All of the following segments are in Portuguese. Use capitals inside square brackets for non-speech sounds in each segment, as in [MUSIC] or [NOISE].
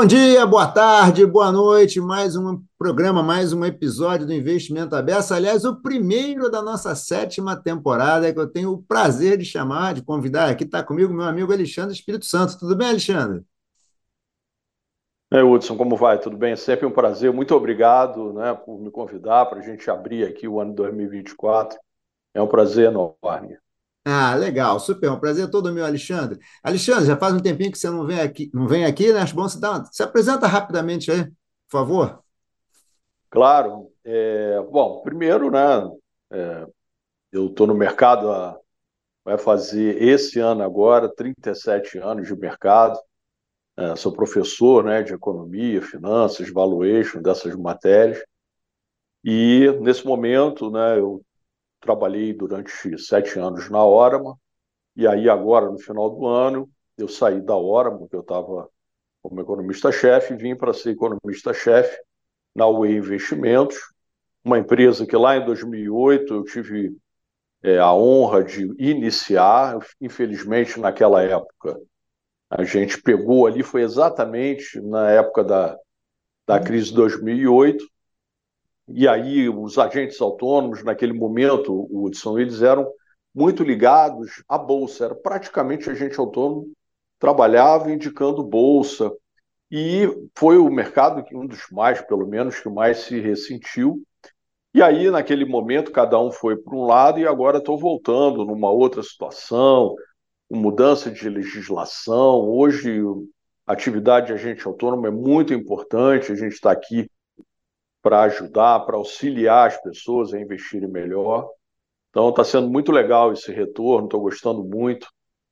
Bom dia, boa tarde, boa noite. Mais um programa, mais um episódio do Investimento Aberto. Aliás, o primeiro da nossa sétima temporada, que eu tenho o prazer de chamar, de convidar. Aqui está comigo meu amigo Alexandre Espírito Santo. Tudo bem, Alexandre? Oi, Hudson, como vai? Tudo bem? Sempre um prazer. Muito obrigado né, por me convidar para a gente abrir aqui o ano 2024. É um prazer enorme. Ah, legal, super, um prazer todo meu, Alexandre. Alexandre, já faz um tempinho que você não vem aqui, não vem aqui, né? Acho bom você dar se apresenta rapidamente aí, por favor. Claro. É, bom, primeiro, né? É, eu estou no mercado há, vai fazer esse ano agora 37 anos de mercado. É, sou professor, né, de economia, finanças, valuation dessas matérias. E nesse momento, né, eu trabalhei durante sete anos na Orama, e aí agora, no final do ano, eu saí da Orama, porque eu estava como economista-chefe, e vim para ser economista-chefe na UE Investimentos, uma empresa que lá em 2008 eu tive é, a honra de iniciar, infelizmente naquela época a gente pegou ali, foi exatamente na época da, da crise de 2008, e aí os agentes autônomos, naquele momento, Hudson, eles eram muito ligados à bolsa, era praticamente agente autônomo, trabalhava indicando bolsa, e foi o mercado que um dos mais, pelo menos, que mais se ressentiu. E aí, naquele momento, cada um foi para um lado, e agora estou voltando numa outra situação, mudança de legislação. Hoje, a atividade de agente autônomo é muito importante, a gente está aqui para ajudar, para auxiliar as pessoas a investirem melhor. Então está sendo muito legal esse retorno, estou gostando muito,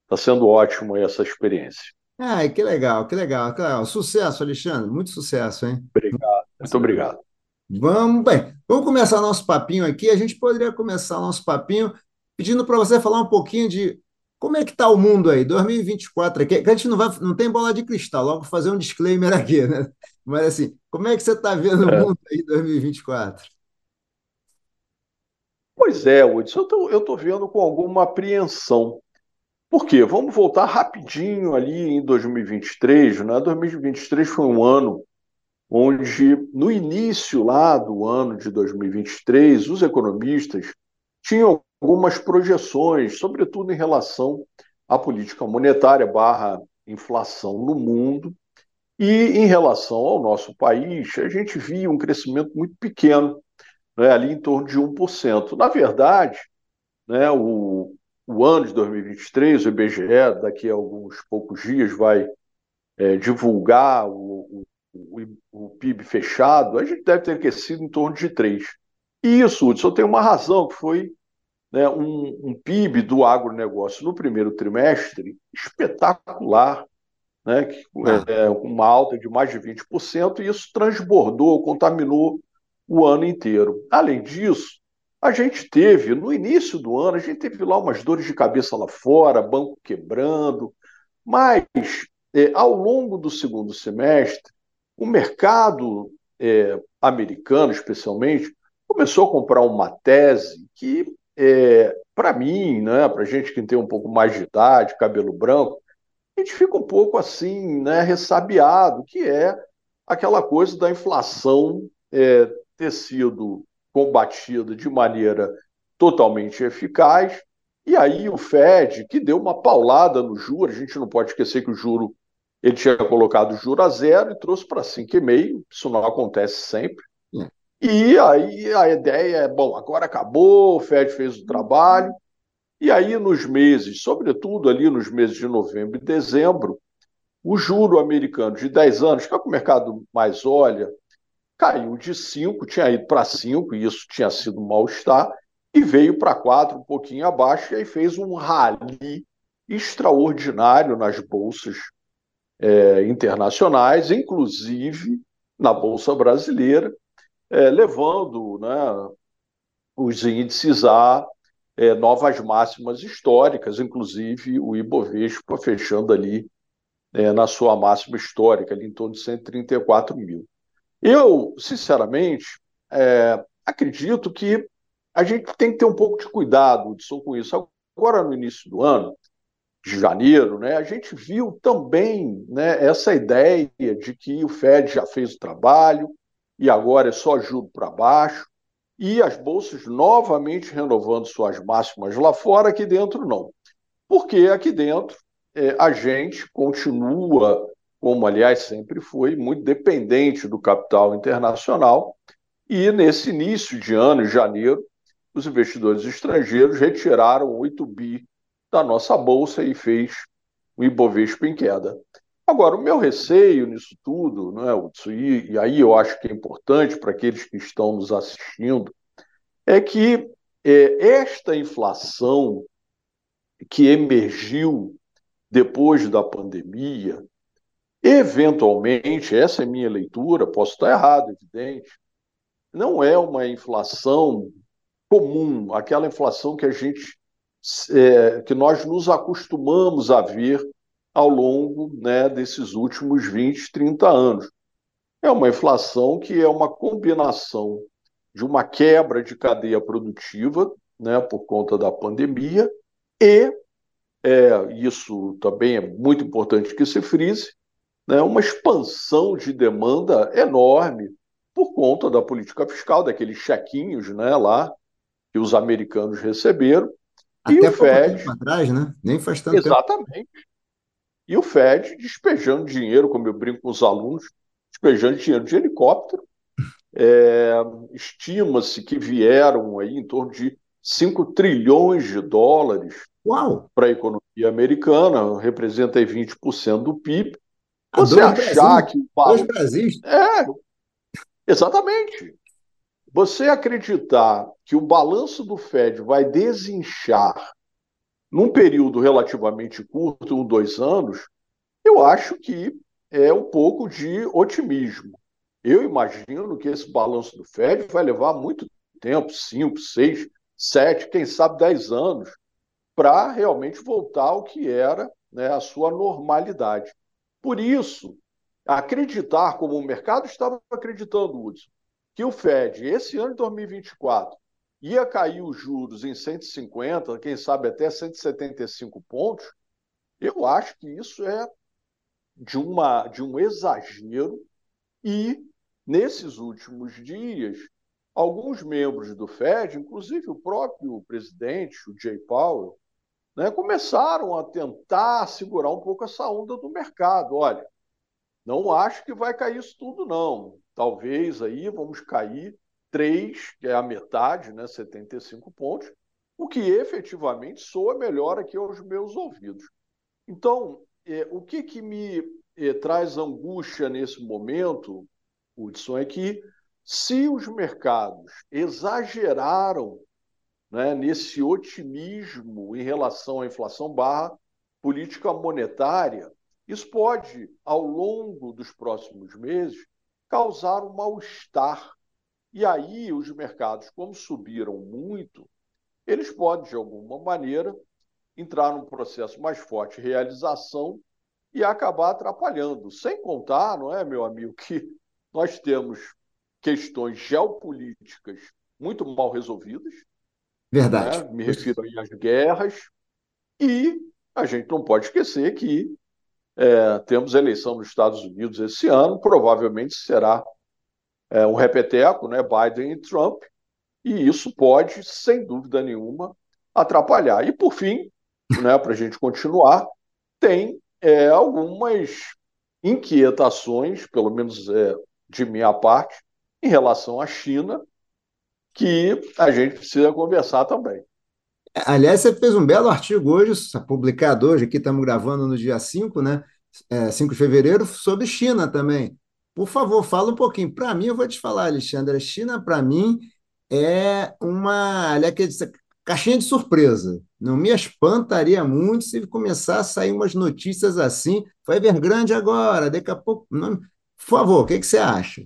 está sendo ótimo essa experiência. Ah, que legal, que legal, que legal. Sucesso, Alexandre, muito sucesso, hein? Obrigado, muito obrigado. Vamos, bem, vamos começar nosso papinho aqui. A gente poderia começar nosso papinho pedindo para você falar um pouquinho de como é que está o mundo aí, 2024 aqui, a gente não, vai, não tem bola de cristal, logo fazer um disclaimer aqui, né? Mas assim, como é que você está vendo é. o mundo aí em 2024? Pois é, Hudson, eu estou vendo com alguma apreensão. Por quê? Vamos voltar rapidinho ali em 2023, né? 2023 foi um ano onde, no início lá do ano de 2023, os economistas tinham algumas projeções, sobretudo em relação à política monetária barra inflação no mundo. E em relação ao nosso país, a gente via um crescimento muito pequeno, né, ali em torno de 1%. Na verdade, né, o, o ano de 2023, o IBGE, daqui a alguns poucos dias, vai é, divulgar o, o, o, PIB fechado, a gente deve ter crescido em torno de 3%. E isso, só tem uma razão, que foi né, um, um, PIB do agronegócio no primeiro trimestre espetacular, né, que, é, é, uma alta de mais de 20%, e isso transbordou, contaminou o ano inteiro. Além disso, a gente teve, no início do ano, a gente teve lá umas dores de cabeça lá fora, banco quebrando, mas é, ao longo do segundo semestre, o mercado é, americano, especialmente, começou a comprar uma tese que é, para mim, né, para gente que tem um pouco mais de idade, cabelo branco, a gente fica um pouco assim, né, ressabiado, que é aquela coisa da inflação é, ter sido combatida de maneira totalmente eficaz. E aí o Fed, que deu uma paulada no juro, a gente não pode esquecer que o juro ele tinha colocado o juro a zero e trouxe para 5,5, isso não acontece sempre. E aí a ideia é, bom, agora acabou, o Fed fez o trabalho, e aí nos meses, sobretudo ali nos meses de novembro e dezembro, o juro americano de 10 anos, que é o que o mercado mais olha, caiu de 5, tinha ido para 5, e isso tinha sido mal-estar, e veio para 4, um pouquinho abaixo, e aí fez um rally extraordinário nas bolsas é, internacionais, inclusive na Bolsa Brasileira, é, levando né, os índices a é, novas máximas históricas, inclusive o Ibovespa fechando ali é, na sua máxima histórica, ali em torno de 134 mil. Eu, sinceramente, é, acredito que a gente tem que ter um pouco de cuidado Hudson, com isso. Agora, no início do ano, de janeiro, né, a gente viu também né, essa ideia de que o Fed já fez o trabalho e agora é só juro para baixo, e as bolsas novamente renovando suas máximas lá fora, aqui dentro não. Porque aqui dentro é, a gente continua, como aliás sempre foi, muito dependente do capital internacional, e nesse início de ano, em janeiro, os investidores estrangeiros retiraram 8 bi da nossa bolsa e fez o Ibovespa em queda. Agora, o meu receio nisso tudo, não é, Hudson, e, e aí eu acho que é importante para aqueles que estão nos assistindo, é que é, esta inflação que emergiu depois da pandemia, eventualmente, essa é minha leitura, posso estar errado, evidente, não é uma inflação comum, aquela inflação que a gente é, que nós nos acostumamos a ver ao longo né, desses últimos 20, 30 anos. É uma inflação que é uma combinação de uma quebra de cadeia produtiva, né, por conta da pandemia, e é, isso também é muito importante que se frise, né, uma expansão de demanda enorme por conta da política fiscal, daqueles chequinhos né, lá que os americanos receberam, até e o Fed. atrás, né? Nem faz tanto Exatamente. Tempo. E o Fed despejando dinheiro, como eu brinco com os alunos, despejando dinheiro de helicóptero. É, Estima-se que vieram aí em torno de 5 trilhões de dólares para a economia americana, representa aí 20% do PIB. Você achar Brasil. que o Dois Brasis. É, exatamente. Você acreditar que o balanço do Fed vai desinchar num período relativamente curto, um, dois anos, eu acho que é um pouco de otimismo. Eu imagino que esse balanço do Fed vai levar muito tempo cinco, seis, sete, quem sabe dez anos para realmente voltar ao que era né, a sua normalidade. Por isso, acreditar como o mercado estava acreditando, Hudson, que o Fed, esse ano de 2024, ia cair os juros em 150, quem sabe até 175 pontos, eu acho que isso é de, uma, de um exagero e, nesses últimos dias, alguns membros do Fed, inclusive o próprio presidente, o Jay Powell, né, começaram a tentar segurar um pouco essa onda do mercado. Olha, não acho que vai cair isso tudo, não. Talvez aí vamos cair 3, que é a metade, né, 75 pontos, o que efetivamente soa melhor aqui aos meus ouvidos. Então, é, o que, que me é, traz angústia nesse momento, Hudson, é que se os mercados exageraram né, nesse otimismo em relação à inflação barra política monetária, isso pode, ao longo dos próximos meses, causar um mal-estar. E aí, os mercados, como subiram muito, eles podem, de alguma maneira, entrar num processo mais forte de realização e acabar atrapalhando. Sem contar, não é, meu amigo, que nós temos questões geopolíticas muito mal resolvidas. Verdade. Né? Me refiro aí às guerras. E a gente não pode esquecer que é, temos eleição nos Estados Unidos esse ano, provavelmente será é, um repeteco, né, Biden e Trump, e isso pode, sem dúvida nenhuma, atrapalhar. E, por fim, né, para a gente continuar, tem é, algumas inquietações, pelo menos é, de minha parte, em relação à China, que a gente precisa conversar também. Aliás, você fez um belo artigo hoje, publicado hoje, aqui estamos gravando no dia 5, né? É, 5 de fevereiro, sobre China também. Por favor, fala um pouquinho. Para mim, eu vou te falar, Alexandre, a China, para mim, é uma aliás, caixinha de surpresa. Não me espantaria muito se começar a sair umas notícias assim. Vai ver grande agora, daqui a pouco. Não... Por favor, o que, que você acha?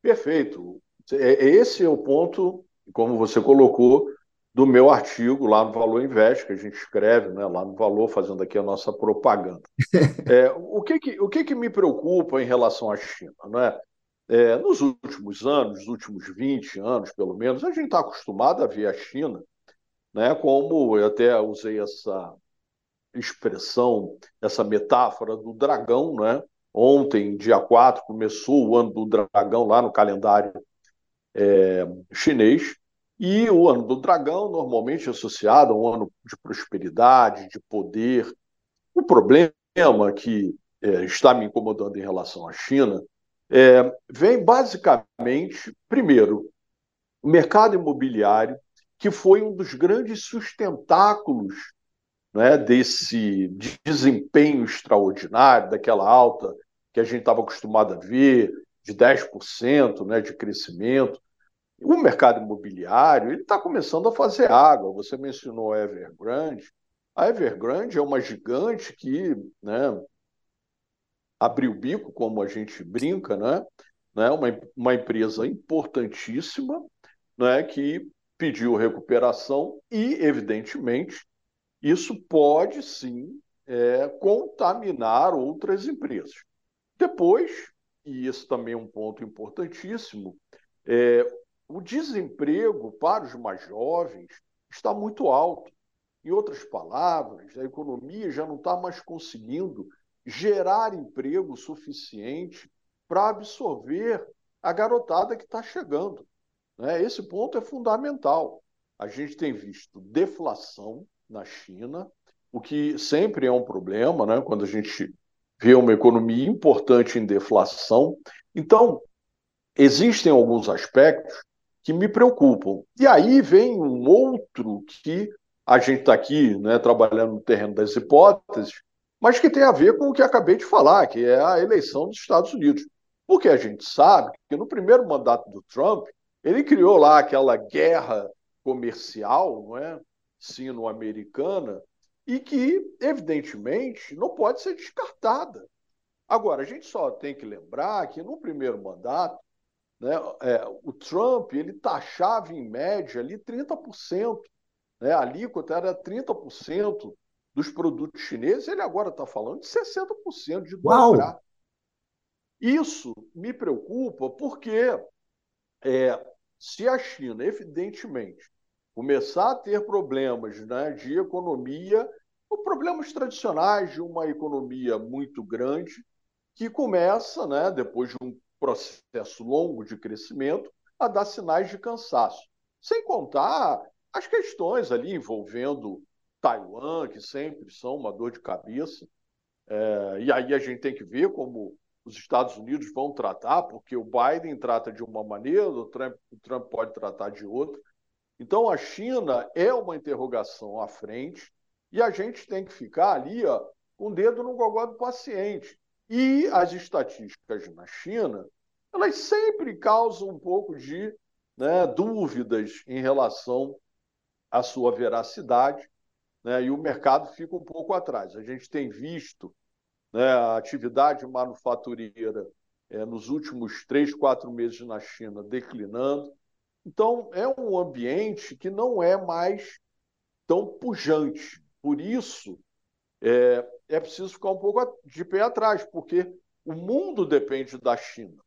Perfeito. É, esse é o ponto, como você colocou, do meu artigo lá no Valor Invest, que a gente escreve né, lá no Valor, fazendo aqui a nossa propaganda. [LAUGHS] é, o que, que, o que, que me preocupa em relação à China? Né? É, nos últimos anos, nos últimos 20 anos pelo menos, a gente está acostumado a ver a China, né, como eu até usei essa, expressão, essa metáfora do dragão, né? Ontem, dia 4, começou o ano do dragão lá no calendário é, chinês. E o ano do dragão, normalmente associado a um ano de prosperidade, de poder. O problema que é, está me incomodando em relação à China é, vem basicamente, primeiro, o mercado imobiliário, que foi um dos grandes sustentáculos né, desse desempenho extraordinário, daquela alta que a gente estava acostumado a ver, de 10% né, de crescimento. O mercado imobiliário está começando a fazer água. Você mencionou a Evergrande. A Evergrande é uma gigante que né, abriu o bico, como a gente brinca, né? né? Uma, uma empresa importantíssima né? que pediu recuperação e, evidentemente, isso pode sim é, contaminar outras empresas. Depois, e isso também é um ponto importantíssimo, é, o desemprego para os mais jovens está muito alto. Em outras palavras, a economia já não está mais conseguindo gerar emprego suficiente para absorver a garotada que está chegando. Né? Esse ponto é fundamental. A gente tem visto deflação na China, o que sempre é um problema, né? quando a gente vê uma economia importante em deflação. Então, existem alguns aspectos que me preocupam. E aí vem um outro que a gente está aqui né, trabalhando no terreno das hipóteses, mas que tem a ver com o que acabei de falar, que é a eleição dos Estados Unidos. Porque a gente sabe que no primeiro mandato do Trump, ele criou lá aquela guerra comercial, não é? Sino-americana, e que, evidentemente, não pode ser descartada. Agora, a gente só tem que lembrar que no primeiro mandato, né, é, o Trump ele taxava em média ali 30%. Né, a alíquota era 30% dos produtos chineses, ele agora está falando de 60% de dobrar. Isso me preocupa porque é, se a China, evidentemente, começar a ter problemas né, de economia, ou problemas tradicionais de uma economia muito grande, que começa, né, depois de um processo longo de crescimento, a dar sinais de cansaço. Sem contar as questões ali envolvendo Taiwan, que sempre são uma dor de cabeça. É, e aí a gente tem que ver como os Estados Unidos vão tratar, porque o Biden trata de uma maneira, o Trump, o Trump pode tratar de outra. Então a China é uma interrogação à frente e a gente tem que ficar ali ó, com o dedo no gogó do paciente. E as estatísticas na China, elas sempre causam um pouco de né, dúvidas em relação à sua veracidade né, e o mercado fica um pouco atrás. A gente tem visto né, a atividade manufatureira é, nos últimos três, quatro meses na China declinando. Então, é um ambiente que não é mais tão pujante. Por isso, é, é preciso ficar um pouco de pé atrás, porque o mundo depende da China.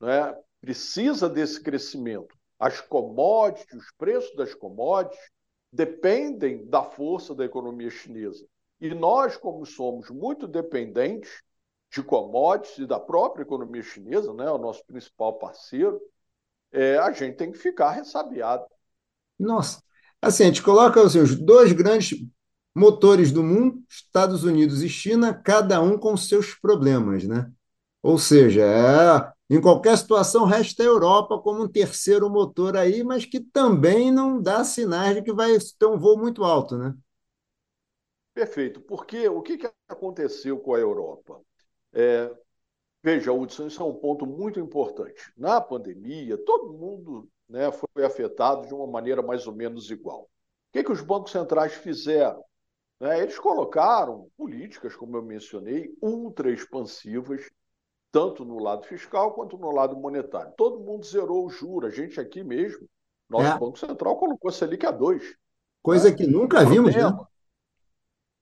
Né? Precisa desse crescimento. As commodities, os preços das commodities, dependem da força da economia chinesa. E nós, como somos muito dependentes de commodities e da própria economia chinesa, né, o nosso principal parceiro, é, a gente tem que ficar ressabiado. Nossa, assim, a gente coloca assim, os dois grandes motores do mundo, Estados Unidos e China, cada um com seus problemas, né? Ou seja, é, em qualquer situação, resta a Europa como um terceiro motor aí, mas que também não dá sinais de que vai ter um voo muito alto, né? Perfeito, porque o que, aconteceu com a Europa? É, veja, Hudson, isso é um ponto muito importante. Na pandemia, todo mundo né, foi afetado de uma maneira mais ou menos igual. O que, que os bancos centrais fizeram? Né, eles colocaram políticas, como eu mencionei, ultra expansivas tanto no lado fiscal quanto no lado monetário. Todo mundo zerou o juro. A gente aqui mesmo, nosso é. Banco Central colocou a Selic a 2. Coisa né? que nunca vimos, né?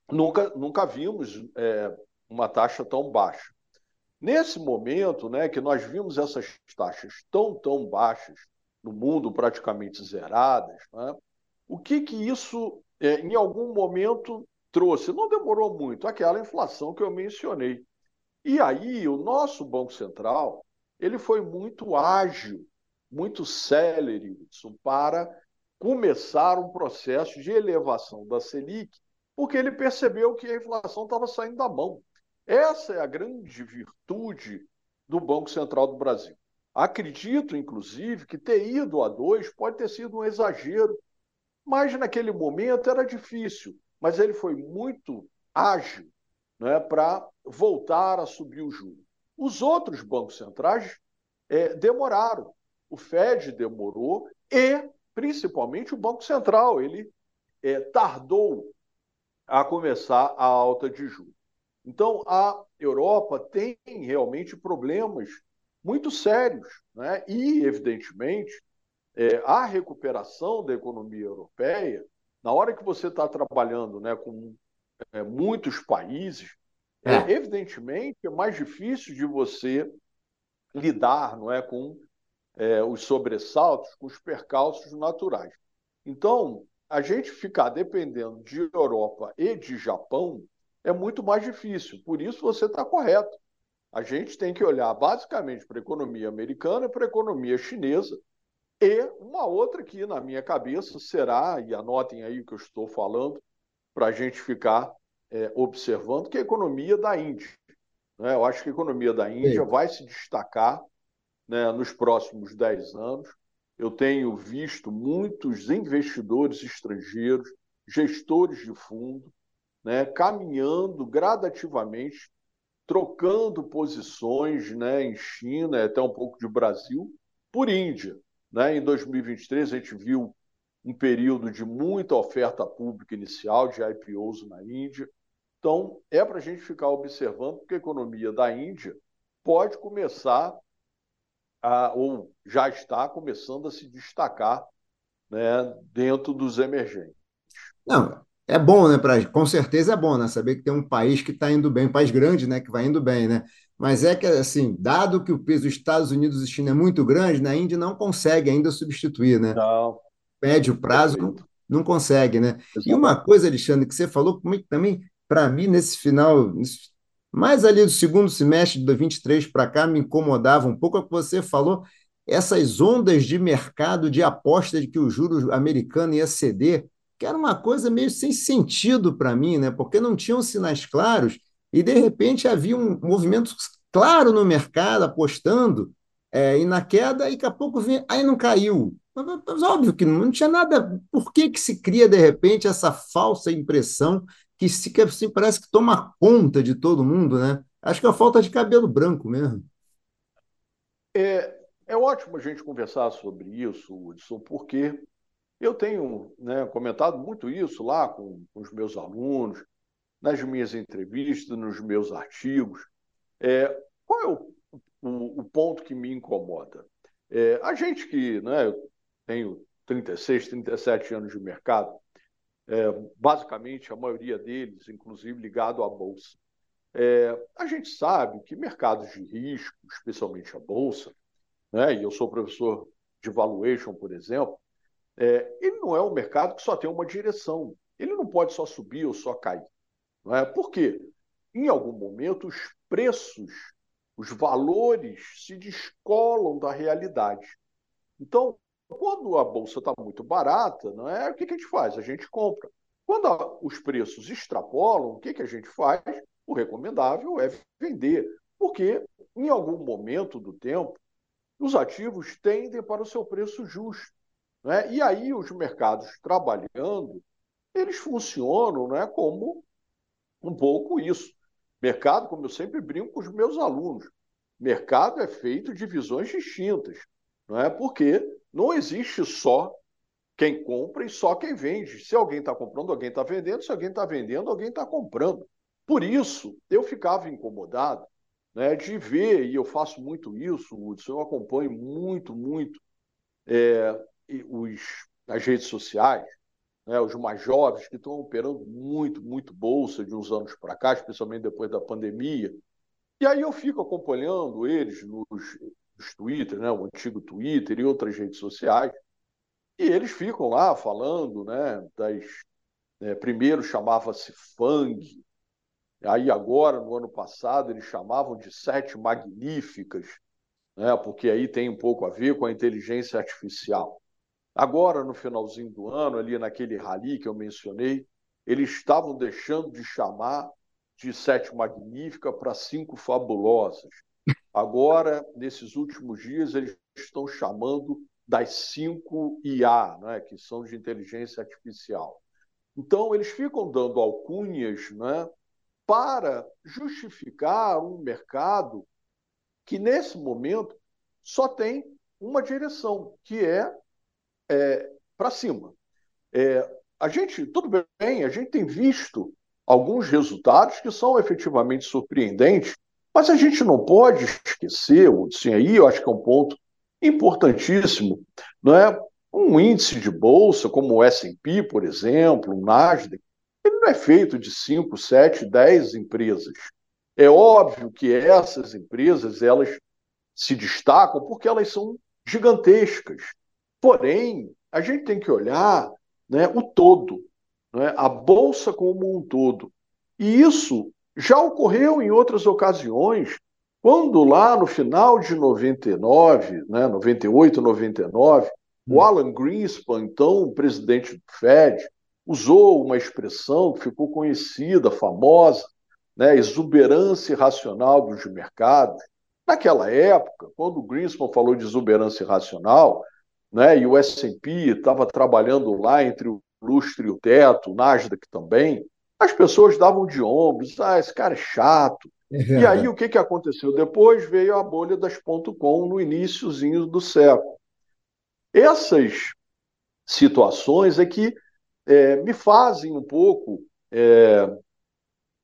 Nunca, nunca vimos é, uma taxa tão baixa. Nesse momento, né, que nós vimos essas taxas tão, tão baixas, no mundo praticamente zeradas, né, o que que isso, é, em algum momento, trouxe, não demorou muito, aquela inflação que eu mencionei. E aí o nosso Banco Central ele foi muito ágil, muito célere para começar um processo de elevação da Selic, porque ele percebeu que a inflação estava saindo da mão. Essa é a grande virtude do Banco Central do Brasil. Acredito, inclusive, que ter ido a dois pode ter sido um exagero, mas naquele momento era difícil. Mas ele foi muito ágil né, para voltar a subir o juro. Os outros bancos centrais é, demoraram. O Fed demorou e, principalmente, o Banco Central. Ele é, tardou a começar a alta de juros. Então, a Europa tem realmente problemas muito sérios. Né? E, evidentemente, é, a recuperação da economia europeia, na hora que você está trabalhando né, com é, muitos países, é. é. evidentemente é mais difícil de você lidar não é, com é, os sobressaltos, com os percalços naturais. Então, a gente ficar dependendo de Europa e de Japão é muito mais difícil. Por isso, você está correto. A gente tem que olhar basicamente para a economia americana e para a economia chinesa. E uma outra que, na minha cabeça, será, e anotem aí o que eu estou falando, para a gente ficar é, observando, que é a economia da Índia. Né? Eu acho que a economia da Índia Sim. vai se destacar né, nos próximos 10 anos. Eu tenho visto muitos investidores estrangeiros, gestores de fundo, né, caminhando gradativamente trocando posições né, em China, até um pouco de Brasil, por Índia. Né? Em 2023, a gente viu um período de muita oferta pública inicial de IPOs na Índia. Então, é para a gente ficar observando, porque a economia da Índia pode começar, a, ou já está começando a se destacar né, dentro dos emergentes. Não, é bom, né? Pra, com certeza é bom, né? Saber que tem um país que está indo bem, um país grande, né? Que vai indo bem, né? Mas é que, assim, dado que o peso dos Estados Unidos e China é muito grande, né, a Índia não consegue ainda substituir, né? Não. Médio prazo não, não consegue, né? E uma coisa, Alexandre, que você falou comigo também, para mim, nesse final, mais ali do segundo semestre de 2023 para cá, me incomodava um pouco é o que você falou, essas ondas de mercado de aposta de que o juro americano ia ceder que era uma coisa meio sem sentido para mim, né? porque não tinham sinais claros e, de repente, havia um movimento claro no mercado apostando é, e na queda, e daqui a pouco vinha, aí não caiu. Mas, mas, óbvio que não tinha nada. Por que, que se cria, de repente, essa falsa impressão que, se, que assim, parece que toma conta de todo mundo, né? Acho que é a falta de cabelo branco mesmo. É, é ótimo a gente conversar sobre isso, Hudson, porque eu tenho né, comentado muito isso lá com, com, os meus alunos, nas minhas entrevistas, nos meus artigos. É, qual é o, o, o, ponto que me incomoda? É, a gente que né, eu tenho 36, 37 anos de mercado, é, basicamente a maioria deles, inclusive ligado à Bolsa. É, a gente sabe que mercados de risco, especialmente a Bolsa, né, e eu sou professor de valuation, por exemplo, é, ele não é um mercado que só tem uma direção. Ele não pode só subir ou só cair. Não é? Por quê? Em algum momento, os preços, os valores se descolam da realidade. Então, quando a bolsa está muito barata, não é? o que, que, a gente faz? A gente compra. Quando a, os preços extrapolam, o que, que a gente faz? O recomendável é vender, porque em algum momento do tempo, os ativos tendem para o seu preço justo. Né? E aí os mercados trabalhando, eles funcionam né, como um pouco isso. Mercado, como eu sempre brinco com os meus alunos, mercado é feito de visões distintas, não é? Porque não existe só quem compra e só quem vende. Se alguém está comprando, alguém está vendendo. Se alguém está vendendo, alguém está comprando. Por isso, eu ficava incomodado né, de ver, e eu faço muito isso, Hudson, eu acompanho muito, muito é, os, as redes sociais, né, os mais jovens que estão operando muito, muito bolsa de uns anos para cá, especialmente depois da pandemia. E aí eu fico acompanhando eles nos, nos Twitter, né, o antigo Twitter e outras redes sociais, e eles ficam lá falando né, das, né? primeiro chamava-se FANG, aí agora, no ano passado, eles chamavam de Sete Magníficas, né? porque aí tem um pouco a ver com a inteligência artificial. Agora, no finalzinho do ano, ali naquele rally que eu mencionei, eles estavam deixando de chamar de Sete Magnífica para Cinco Fabulosas. Agora, nesses últimos dias, eles estão chamando das cinco IA, né, que são de inteligência artificial. Então, eles ficam dando alcunhas né, para justificar um mercado que, nesse momento, só tem uma direção, que é, é para cima. É, a gente, tudo bem, a gente tem visto alguns resultados que são efetivamente surpreendentes, mas a gente não pode esquecer, assim, aí eu acho que é um ponto importantíssimo, não é? Um índice de bolsa como o S&P, por exemplo, o Nasdaq, ele não é feito de 5, 7, 10 empresas. É óbvio que essas empresas, elas se destacam porque elas são gigantescas. Porém, a gente tem que olhar né, o todo, né, a bolsa como um todo. E isso já ocorreu em outras ocasiões, quando lá no final de 99, né, 98, 99, o hum. Alan Greenspan, então presidente do Fed, usou uma expressão que ficou conhecida, famosa, né, exuberância irracional dos mercados. Naquela época, quando o Greenspan falou de exuberância irracional, né, e o S&P estava trabalhando lá entre o lustre e o teto, o Nasdaq também, as pessoas davam de ombros, ah, esse cara é chato, é e aí o que, que aconteceu? Depois veio a bolha das .com no iníciozinho do século. Essas situações é que é, me fazem um pouco é,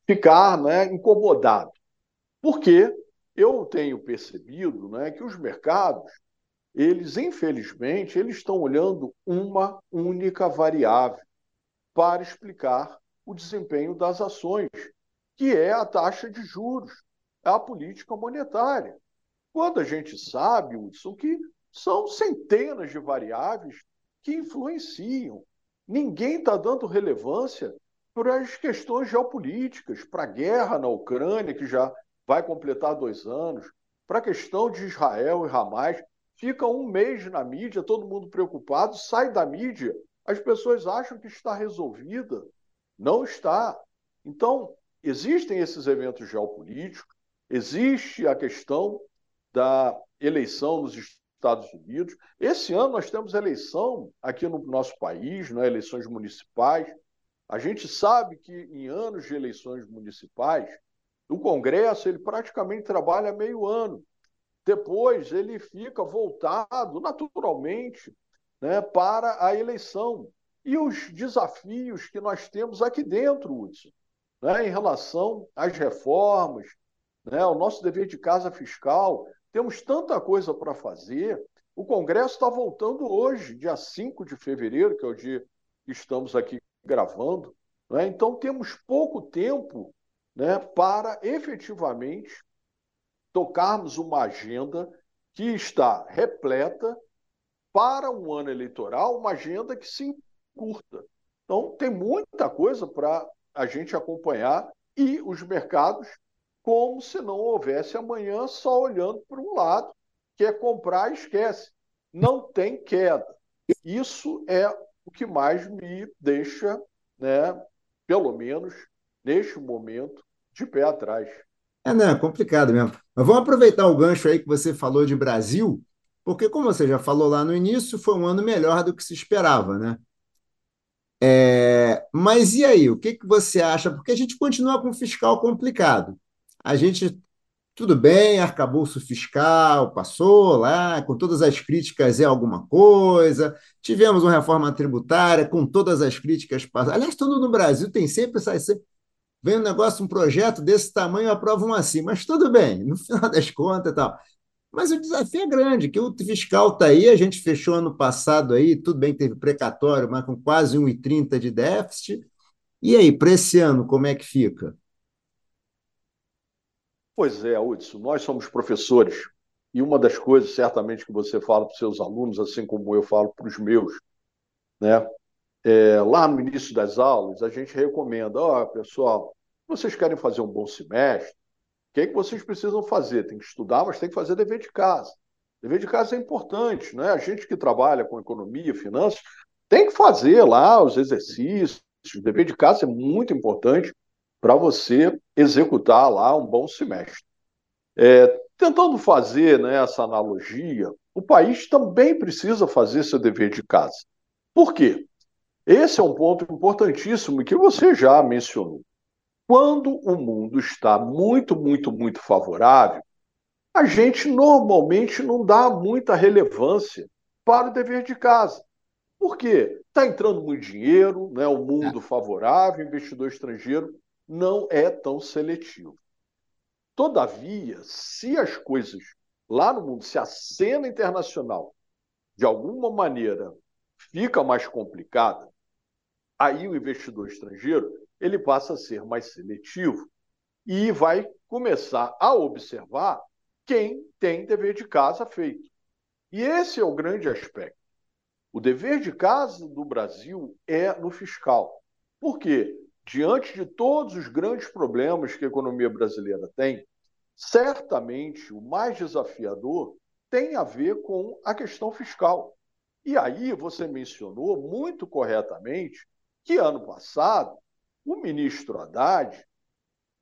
ficar né, incomodado, porque eu tenho percebido né, que os mercados, eles infelizmente, eles estão olhando uma única variável para explicar o desempenho das ações que é a taxa de juros, a política monetária. Quando a gente sabe, Hudson, que são centenas de variáveis que influenciam. Ninguém está dando relevância para as questões geopolíticas, para a guerra na Ucrânia, que já vai completar dois anos, para a questão de Israel e Hamas. Fica um mês na mídia, todo mundo preocupado, sai da mídia, as pessoas acham que está resolvida. Não está. Então, existem esses eventos geopolíticos, existe a questão da eleição nos Estados Unidos. Esse ano nós temos eleição aqui no nosso país, né, eleições municipais. A gente sabe que em anos de eleições municipais, o Congresso ele praticamente trabalha meio ano. Depois ele fica voltado naturalmente né, para a eleição. E os desafios que nós temos aqui dentro, Hudson né, em relação às reformas, né, ao nosso dever de casa fiscal. Temos tanta coisa para fazer. O Congresso está voltando hoje, dia 5 de fevereiro, que é o dia que estamos aqui gravando. Né? Então, temos pouco tempo né, para efetivamente tocarmos uma agenda que está repleta para um ano eleitoral, uma agenda que se encurta. Então, tem muita coisa para a gente acompanhar e os mercados como se não houvesse amanhã só olhando para um lado, que é comprar e esquece. Não tem queda. Isso é o que mais me deixa, né, pelo menos neste momento, de pé atrás. É, né? Complicado mesmo. Mas vamos aproveitar o gancho aí que você falou de Brasil, porque, como você já falou lá no início, foi um ano melhor do que se esperava, né? É, mas e aí, o que, que você acha? Porque a gente continua com fiscal complicado. A gente, tudo bem, arcabouço fiscal, passou lá, com todas as críticas é alguma coisa. Tivemos uma reforma tributária com todas as críticas passadas. Aliás, tudo no Brasil tem sempre essa. Vem um negócio, um projeto desse tamanho, aprovam assim, mas tudo bem, no final das contas e tal. Mas o desafio é grande, que o fiscal está aí, a gente fechou ano passado aí, tudo bem que teve precatório, mas com quase 1,30 de déficit. E aí, para esse ano, como é que fica? Pois é, Hudson, nós somos professores, e uma das coisas, certamente, que você fala para os seus alunos, assim como eu falo para os meus, né, é, lá no início das aulas, a gente recomenda, ó, oh, pessoal, vocês querem fazer um bom semestre, o que, é que vocês precisam fazer? Tem que estudar, mas tem que fazer dever de casa. Dever de casa é importante, né? A gente que trabalha com economia, finanças, tem que fazer lá os exercícios. O dever de casa é muito importante para você executar lá um bom semestre. É, tentando fazer né, essa analogia, o país também precisa fazer seu dever de casa. Por quê? Esse é um ponto importantíssimo que você já mencionou. Quando o mundo está muito, muito, muito favorável, a gente normalmente não dá muita relevância para o dever de casa. Por quê? Está entrando muito dinheiro, né? o mundo favorável, investidor estrangeiro não é tão seletivo. Todavia, se as coisas lá no mundo, se a cena internacional de alguma maneira fica mais complicada, aí o investidor estrangeiro ele passa a ser mais seletivo e vai começar a observar quem tem dever de casa feito. E esse é o grande aspecto. O dever de casa do Brasil é no fiscal. Por quê? Diante de todos os grandes problemas que a economia brasileira tem, certamente o mais desafiador tem a ver com a questão fiscal. E aí você mencionou muito corretamente que ano passado o ministro Haddad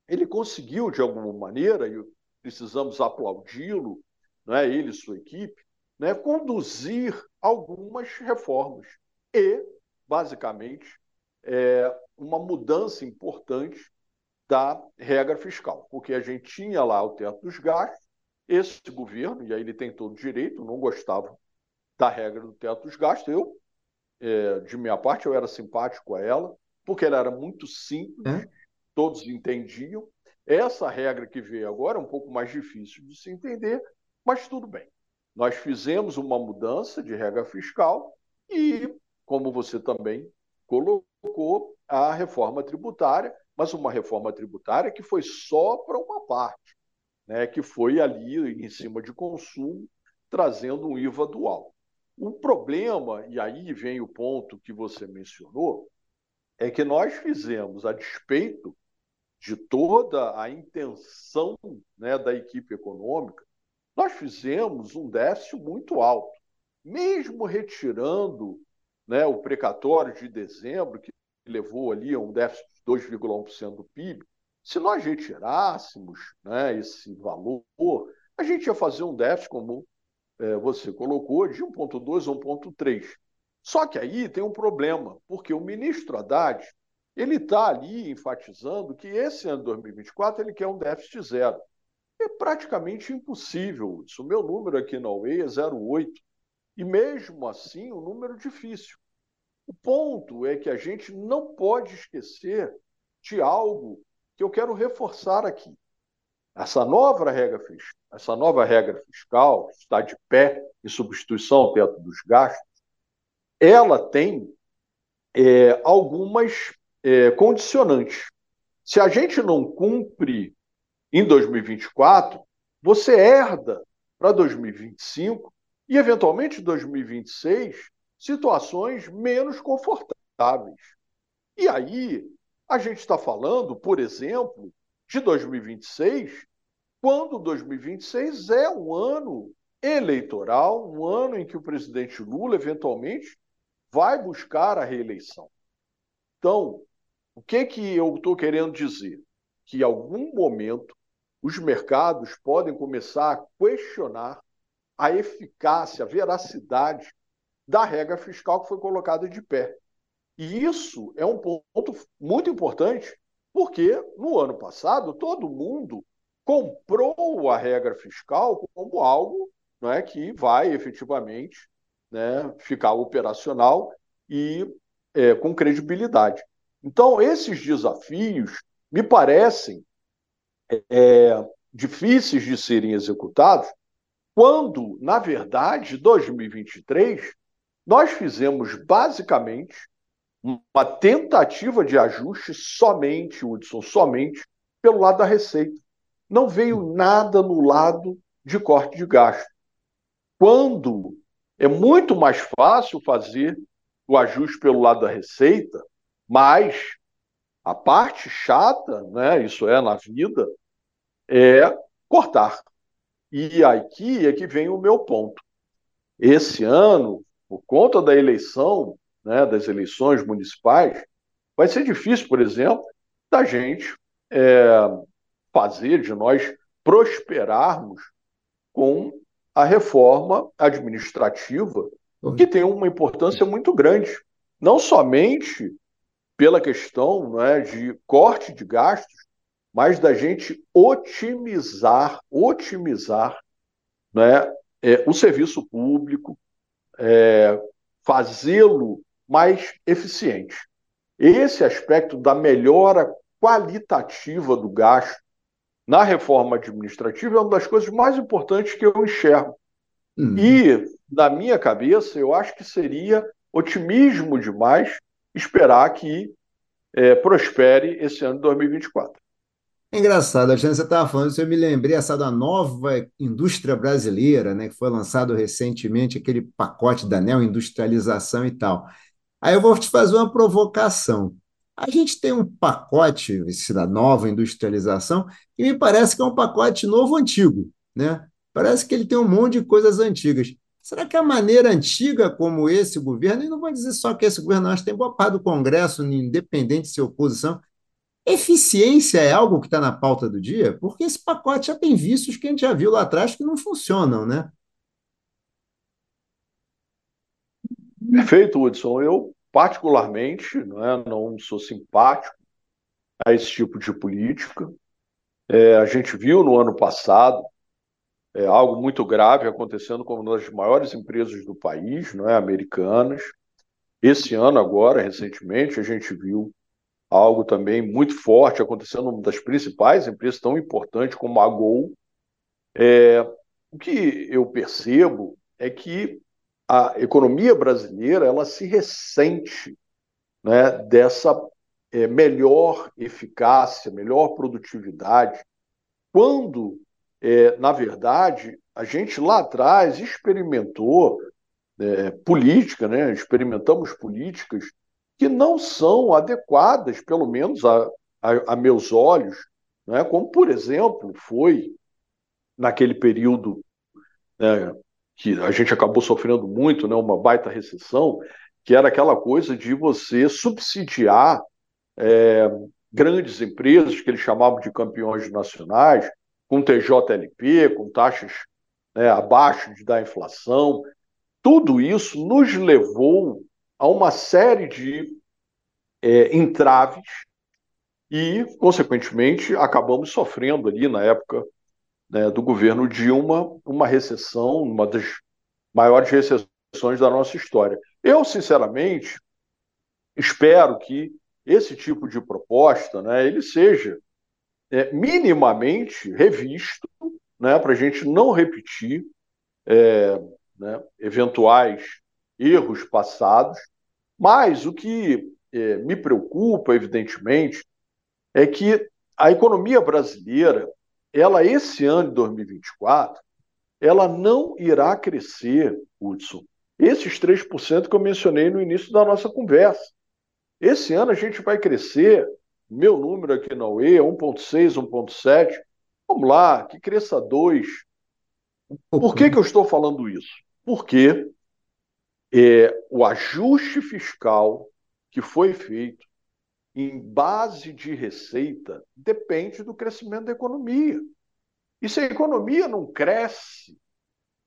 ele conseguiu de alguma maneira e precisamos aplaudi-lo, né, ele e sua equipe, né, conduzir algumas reformas e basicamente é, uma mudança importante da regra fiscal, porque a gente tinha lá o teto dos gastos, esse governo, e aí ele tem todo o direito, não gostava da regra do teto dos gastos, eu, é, de minha parte, eu era simpático a ela, porque ela era muito simples, é? todos entendiam. Essa regra que veio agora é um pouco mais difícil de se entender, mas tudo bem. Nós fizemos uma mudança de regra fiscal e, como você também colocou, a reforma tributária, mas uma reforma tributária que foi só para uma parte, né, que foi ali em cima de consumo, trazendo um IVA dual. O problema, e aí vem o ponto que você mencionou, é que nós fizemos, a despeito de toda a intenção né, da equipe econômica, nós fizemos um déficit muito alto. Mesmo retirando né, o precatório de dezembro, que levou ali a um déficit de 2,1% do PIB, se nós retirássemos né, esse valor, a gente ia fazer um déficit, como é, você colocou, de 1,2 a 1,3. Só que aí tem um problema, porque o ministro Haddad ele está ali enfatizando que esse ano 2024 ele quer um déficit zero. É praticamente impossível isso. O meu número aqui na UE é 0,8. E mesmo assim, um número difícil. O ponto é que a gente não pode esquecer de algo que eu quero reforçar aqui. Essa nova regra, essa nova regra fiscal, está de pé em substituição ao teto dos gastos, ela tem é, algumas é, condicionantes. Se a gente não cumpre em 2024, você herda para 2025 e, eventualmente, 2026 situações menos confortáveis. E aí, a gente está falando, por exemplo, de 2026, quando 2026 é um ano eleitoral, um ano em que o presidente Lula, eventualmente, vai buscar a reeleição. Então, o que, que eu estou querendo dizer? Que em algum momento os mercados podem começar a questionar a eficácia, a veracidade da regra fiscal que foi colocada de pé. E isso é um ponto muito importante, porque no ano passado todo mundo comprou a regra fiscal como algo não é, que vai efetivamente né, ficar operacional e é, com credibilidade. Então, esses desafios me parecem é, difíceis de serem executados, quando, na verdade, 2023 nós fizemos basicamente uma tentativa de ajuste somente, Hudson, somente pelo lado da receita. Não veio nada no lado de corte de gasto. Quando é muito mais fácil fazer o ajuste pelo lado da receita, mas a parte chata, né, isso é na vida, é cortar. E aqui é que vem o meu ponto. Esse ano, por conta da eleição, né, das eleições municipais, vai ser difícil, por exemplo, da gente é, fazer, de nós prosperarmos com a reforma administrativa, que tem uma importância muito grande, não somente pela questão né, de corte de gastos, mas da gente otimizar, otimizar né, é, o serviço público, é, fazê-lo mais eficiente. Esse aspecto da melhora qualitativa do gasto na reforma administrativa é uma das coisas mais importantes que eu enxergo. Uhum. E, na minha cabeça, eu acho que seria otimismo demais esperar que é, prospere esse ano de 2024. É engraçado, Alexandre, você estava falando isso, eu me lembrei essa da nova indústria brasileira, né, que foi lançado recentemente, aquele pacote da neoindustrialização e tal. Aí eu vou te fazer uma provocação. A gente tem um pacote da nova industrialização que me parece que é um pacote novo antigo, né? Parece que ele tem um monte de coisas antigas. Será que a maneira antiga como esse governo, e não vou dizer só que esse governo, acho que tem boa parte do Congresso, independente de ser oposição, Eficiência é algo que está na pauta do dia? Porque esse pacote já tem vícios que a gente já viu lá atrás que não funcionam, né? Perfeito, Hudson. Eu, particularmente, não, é, não sou simpático a esse tipo de política. É, a gente viu no ano passado é, algo muito grave acontecendo com uma das maiores empresas do país, não é, americanas. Esse ano, agora, recentemente, a gente viu algo também muito forte acontecendo numa das principais empresas tão importantes como a Gol. É, o que eu percebo é que a economia brasileira ela se ressente né, dessa é, melhor eficácia, melhor produtividade, quando, é, na verdade, a gente lá atrás experimentou é, política, né, experimentamos políticas que não são adequadas, pelo menos a, a, a meus olhos, né? como, por exemplo, foi naquele período né, que a gente acabou sofrendo muito, né, uma baita recessão, que era aquela coisa de você subsidiar é, grandes empresas, que eles chamavam de campeões nacionais, com TJLP, com taxas né, abaixo da inflação. Tudo isso nos levou a uma série de é, entraves e, consequentemente, acabamos sofrendo ali na época né, do governo Dilma uma recessão, uma das maiores recessões da nossa história. Eu, sinceramente, espero que esse tipo de proposta né, ele seja é, minimamente revisto né, para a gente não repetir é, né, eventuais erros passados, mas o que é, me preocupa, evidentemente, é que a economia brasileira, ela esse ano de 2024, ela não irá crescer, Hudson, esses 3% que eu mencionei no início da nossa conversa. Esse ano a gente vai crescer, meu número aqui na UE é 1,6, 1,7. Vamos lá, que cresça 2. Por que, que eu estou falando isso? Porque é, o ajuste fiscal que foi feito em base de receita depende do crescimento da economia. E se a economia não cresce,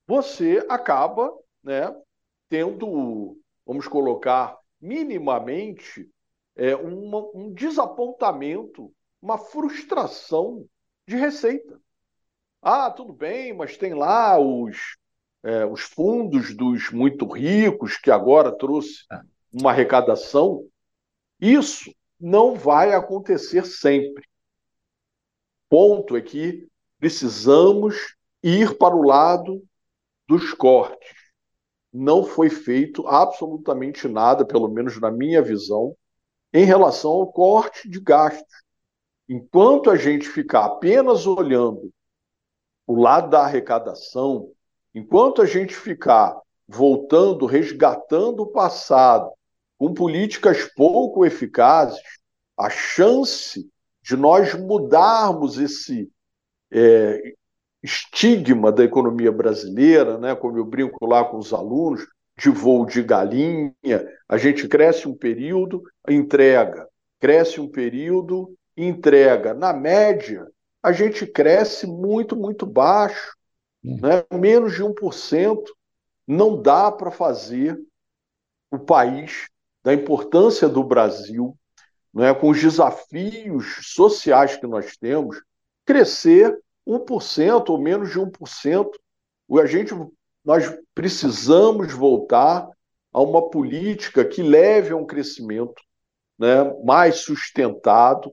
você acaba né, tendo, vamos colocar, minimamente é, uma, um desapontamento, uma frustração de receita. Ah, tudo bem, mas tem lá os é, os fundos dos muito ricos, que agora trouxe é. uma arrecadação, isso não vai acontecer sempre. Ponto é que precisamos ir para o lado dos cortes. Não foi feito absolutamente nada, pelo menos na minha visão, em relação ao corte de gastos. Enquanto a gente ficar apenas olhando o lado da arrecadação, Enquanto a gente ficar voltando, resgatando o passado com políticas pouco eficazes, a chance de nós mudarmos esse é, estigma da economia brasileira, né, como eu brinco lá com os alunos, de voo de galinha, a gente cresce um período, entrega, cresce um período, entrega. Na média, a gente cresce muito, muito baixo, hum. né? menos de 1%. Não dá para fazer o país, da importância do Brasil, né, com os desafios sociais que nós temos, crescer 1% ou menos de 1%. A gente, nós precisamos voltar a uma política que leve a um crescimento né, mais sustentado,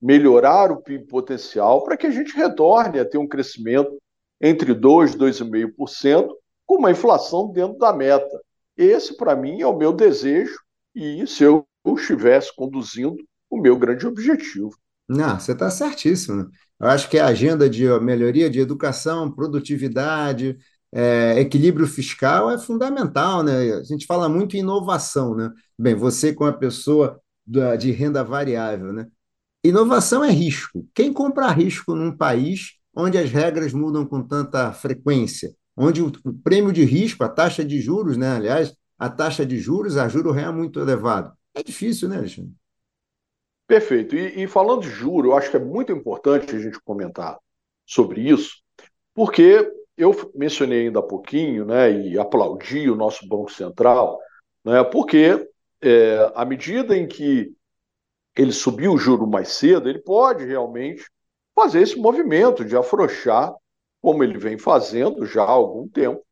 melhorar o PIB potencial, para que a gente retorne a ter um crescimento entre 2% e 2,5%, com uma inflação dentro da meta. Esse, para mim, é o meu desejo, e se eu estivesse conduzindo o meu grande objetivo. Não, você está certíssimo. Eu acho que a agenda de melhoria de educação, produtividade, é, equilíbrio fiscal é fundamental, né? A gente fala muito em inovação, né? Bem, você com a pessoa de renda variável, né? Inovação é risco. Quem compra risco num país onde as regras mudam com tanta frequência, onde o, o prêmio de risco, a taxa de juros, né? Aliás, a taxa de juros, a juro real é muito elevado. É difícil, né, Alexandre? Perfeito. E, e, falando de juro, eu acho que é muito importante a gente comentar sobre isso, porque eu mencionei ainda há pouquinho, né, e aplaudi o nosso Banco Central, né, porque é, à medida em que ele subiu o juro mais cedo, ele pode realmente fazer esse movimento de afrouxar, como ele vem fazendo já há algum tempo.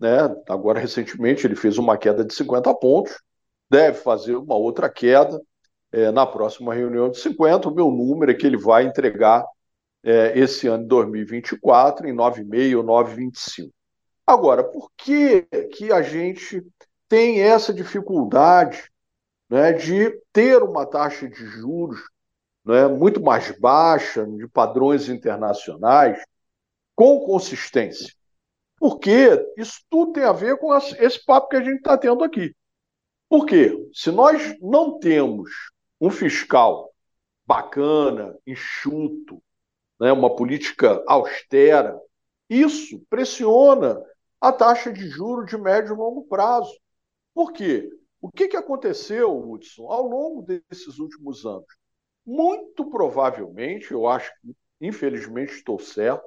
Né? Agora, recentemente, ele fez uma queda de 50 pontos, deve fazer uma outra queda é, na próxima reunião de 50, o meu número é que ele vai entregar é, esse ano de 2024 em 9,5 ou 9,25. Agora, por que, que a gente tem essa dificuldade né, de ter uma taxa de juros né, muito mais baixa, de padrões internacionais, com consistência? Porque isso tudo tem a ver com esse papo que a gente está tendo aqui. Por quê? Se nós não temos um fiscal bacana, enxuto, né, uma política austera, isso pressiona a taxa de juro de médio e longo prazo. Por quê? O que, que aconteceu, Hudson, ao longo desses últimos anos? Muito provavelmente, eu acho que, infelizmente, estou certo,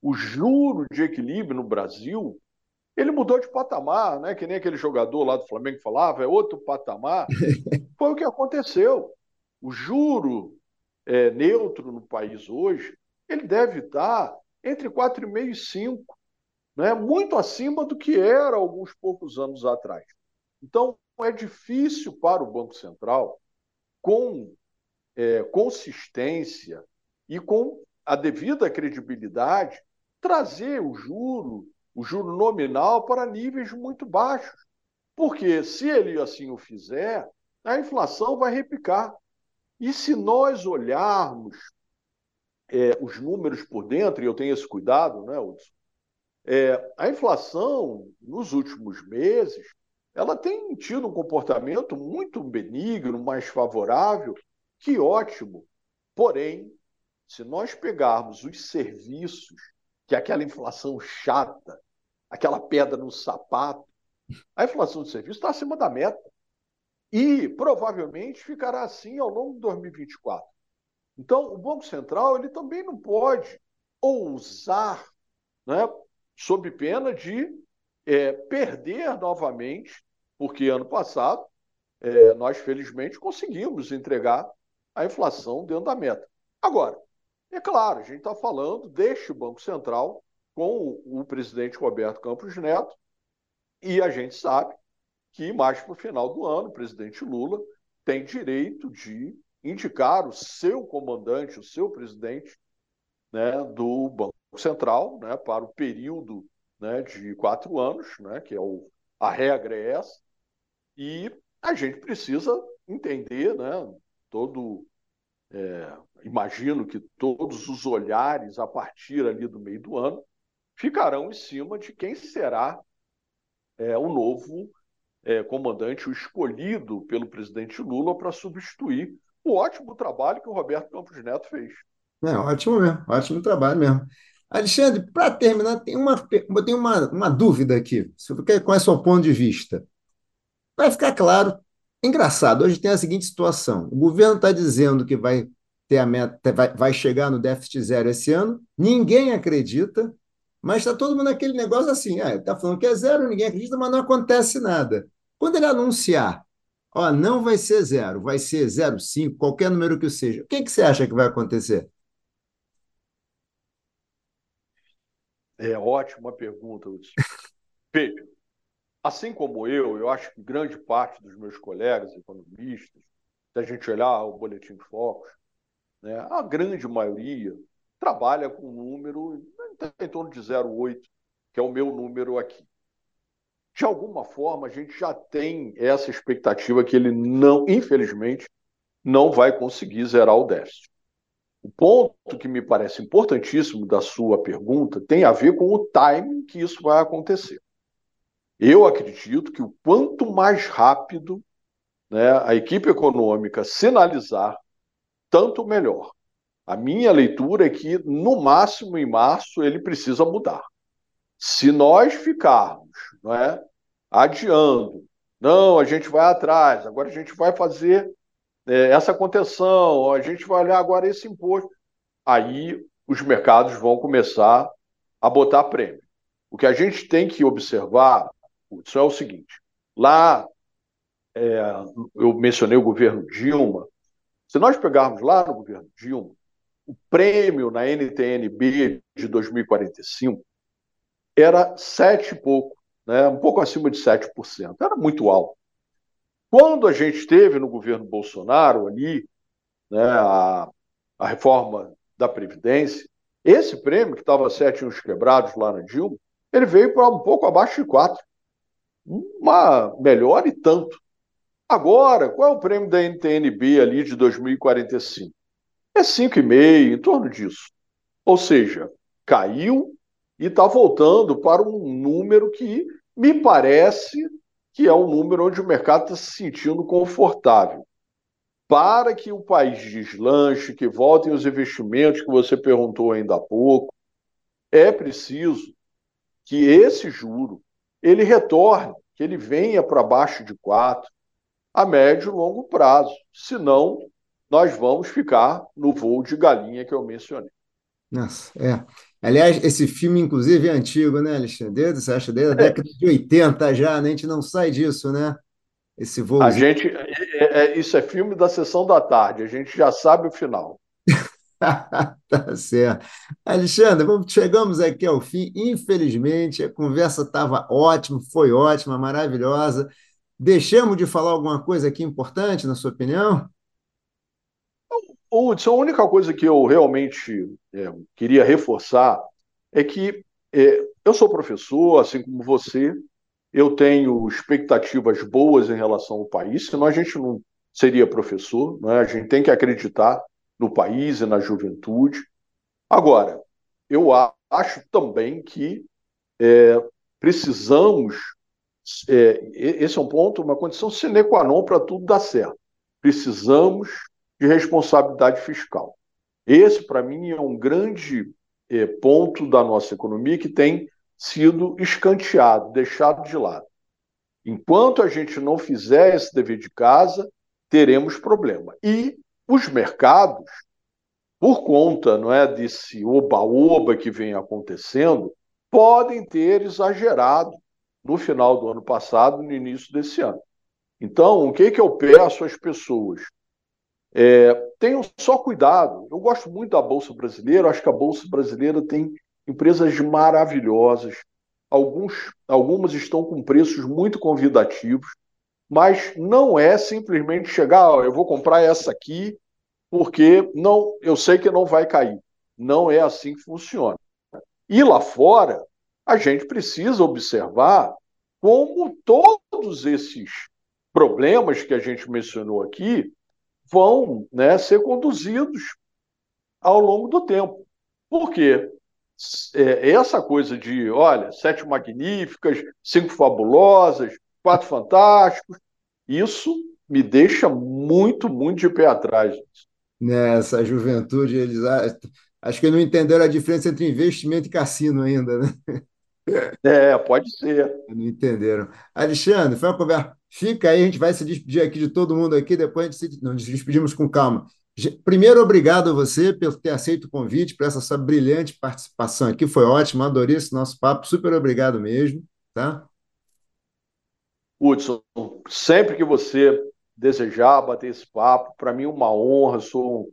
o juro de equilíbrio no Brasil ele mudou de patamar, né? Que nem aquele jogador lá do Flamengo falava, é outro patamar. [LAUGHS] Foi o que aconteceu. O juro é, neutro no país hoje, ele deve estar entre 4,5 e 5, né? muito acima do que era alguns poucos anos atrás. Então, é difícil para o Banco Central, com é, consistência e com a devida credibilidade, trazer o juro o juro nominal para níveis muito baixos. Porque se ele assim o fizer, a inflação vai repicar. E se nós olharmos é, os números por dentro, e eu tenho esse cuidado, né, Hudson? É, a inflação, nos últimos meses, ela tem tido um comportamento muito benigno, mais favorável, que ótimo. Porém, se nós pegarmos os serviços, que é aquela inflação chata, aquela pedra no sapato. A inflação de serviço está acima da meta. E provavelmente ficará assim ao longo de 2024. Então, o Banco Central ele também não pode ousar, né, sob pena de é, perder novamente, porque ano passado é, nós, felizmente, conseguimos entregar a inflação dentro da meta. Agora, é claro, a gente está falando deste Banco Central com o presidente Roberto Campos Neto, e a gente sabe que mais para o final do ano, o presidente Lula tem direito de indicar o seu comandante, o seu presidente né, do Banco Central né, para o período né, de quatro anos, né, que é o, a regra é essa, e a gente precisa entender, né, todo, é, imagino que todos os olhares a partir ali do meio do ano ficarão em cima de quem será é, o novo é, comandante, o escolhido pelo presidente Lula para substituir o ótimo trabalho que o Roberto Campos Neto fez. É, ótimo mesmo, ótimo trabalho mesmo. Alexandre, para terminar, tem uma, tem uma, uma dúvida aqui. Qual é o seu ponto de vista? Vai ficar claro. Engraçado, hoje tem a seguinte situação: o governo está dizendo que vai ter a meta, vai, chegar no déficit zero esse ano, ninguém acredita, mas está todo mundo naquele negócio assim, ah, está falando que é zero, ninguém acredita, mas não acontece nada. Quando ele anunciar, ó, não vai ser zero, vai ser 0,5, qualquer número que seja, o que, que você acha que vai acontecer? É ótima pergunta. [LAUGHS] Veja, assim como eu, eu acho que grande parte dos meus colegas economistas, se a gente olhar o Boletim de Focus, né, a grande maioria trabalha com um número em torno de 0,8, que é o meu número aqui. De alguma forma, a gente já tem essa expectativa que ele não, infelizmente, não vai conseguir zerar o déficit. O ponto que me parece importantíssimo da sua pergunta tem a ver com o timing que isso vai acontecer. Eu acredito que o quanto mais rápido né, a equipe econômica sinalizar, tanto melhor. A minha leitura é que, no máximo em março, ele precisa mudar. Se nós ficarmos não é, adiando, não, a gente vai atrás, agora a gente vai fazer é, essa contenção, a gente vai olhar agora esse imposto. Aí os mercados vão começar a botar prêmio. O que a gente tem que observar isso é o seguinte: lá, é, eu mencionei o governo Dilma. Se nós pegarmos lá no governo Dilma, o prêmio na NTNB de 2045 era sete e pouco, né? um pouco acima de 7%. Era muito alto. Quando a gente teve no governo Bolsonaro ali né, a, a reforma da Previdência, esse prêmio, que estava sete uns quebrados lá na Dilma, ele veio para um pouco abaixo de quatro. Uma melhor e tanto. Agora, qual é o prêmio da NTNB ali de 2045? É 5,5, em torno disso. Ou seja, caiu e está voltando para um número que me parece que é um número onde o mercado está se sentindo confortável. Para que o país deslanche, que voltem os investimentos que você perguntou ainda há pouco, é preciso que esse juro ele retorne, que ele venha para baixo de 4 a médio e longo prazo. Senão, nós vamos ficar no voo de galinha que eu mencionei. Nossa, é. Aliás, esse filme, inclusive, é antigo, né, Alexandre? Você acha desde a é. década de 80 já, né? A gente não sai disso, né? Esse voo. A gente. É, é, isso é filme da sessão da tarde, a gente já sabe o final. [LAUGHS] tá certo. Alexandre, vamos, chegamos aqui ao fim. Infelizmente, a conversa estava ótima, foi ótima, maravilhosa. Deixamos de falar alguma coisa aqui importante, na sua opinião? Hudson, a única coisa que eu realmente é, queria reforçar é que é, eu sou professor, assim como você, eu tenho expectativas boas em relação ao país, senão a gente não seria professor, né? a gente tem que acreditar no país e na juventude. Agora, eu acho também que é, precisamos, é, esse é um ponto, uma condição sine qua non para tudo dar certo. Precisamos de responsabilidade fiscal. Esse, para mim, é um grande é, ponto da nossa economia que tem sido escanteado, deixado de lado. Enquanto a gente não fizer esse dever de casa, teremos problema. E os mercados, por conta não é, desse oba-oba que vem acontecendo, podem ter exagerado no final do ano passado, no início desse ano. Então, o que, que eu peço às pessoas? É, tenham só cuidado. Eu gosto muito da Bolsa Brasileira, acho que a Bolsa Brasileira tem empresas maravilhosas. Alguns, algumas estão com preços muito convidativos, mas não é simplesmente chegar, eu vou comprar essa aqui, porque não, eu sei que não vai cair. Não é assim que funciona. E lá fora, a gente precisa observar como todos esses problemas que a gente mencionou aqui vão né, ser conduzidos ao longo do tempo. Por quê? É, essa coisa de, olha, sete magníficas, cinco fabulosas, Quatro Fantásticos. Isso me deixa muito, muito de pé atrás. Nessa juventude, eles acho que não entenderam a diferença entre investimento e cassino ainda, né? É, pode ser. Não entenderam. Alexandre, foi uma conversa. Fica aí, a gente vai se despedir aqui de todo mundo aqui, depois a gente se... nos despedimos com calma. Primeiro, obrigado a você por ter aceito o convite, por essa sua brilhante participação aqui, foi ótimo, adorei esse nosso papo, super obrigado mesmo, tá? Hudson, sempre que você desejar bater esse papo, para mim é uma honra, sou um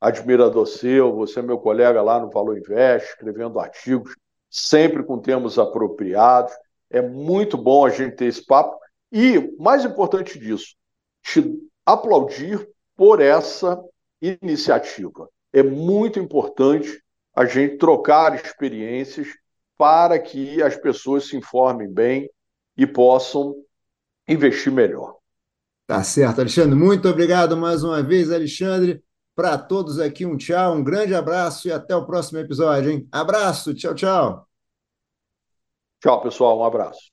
admirador seu, você é meu colega lá no Valor Invest, escrevendo artigos, sempre com temas apropriados, é muito bom a gente ter esse papo, e, mais importante disso, te aplaudir por essa iniciativa. É muito importante a gente trocar experiências para que as pessoas se informem bem e possam investir melhor. Tá certo, Alexandre. Muito obrigado mais uma vez, Alexandre. Para todos aqui, um tchau, um grande abraço e até o próximo episódio, hein? Abraço, tchau, tchau. Tchau, pessoal, um abraço.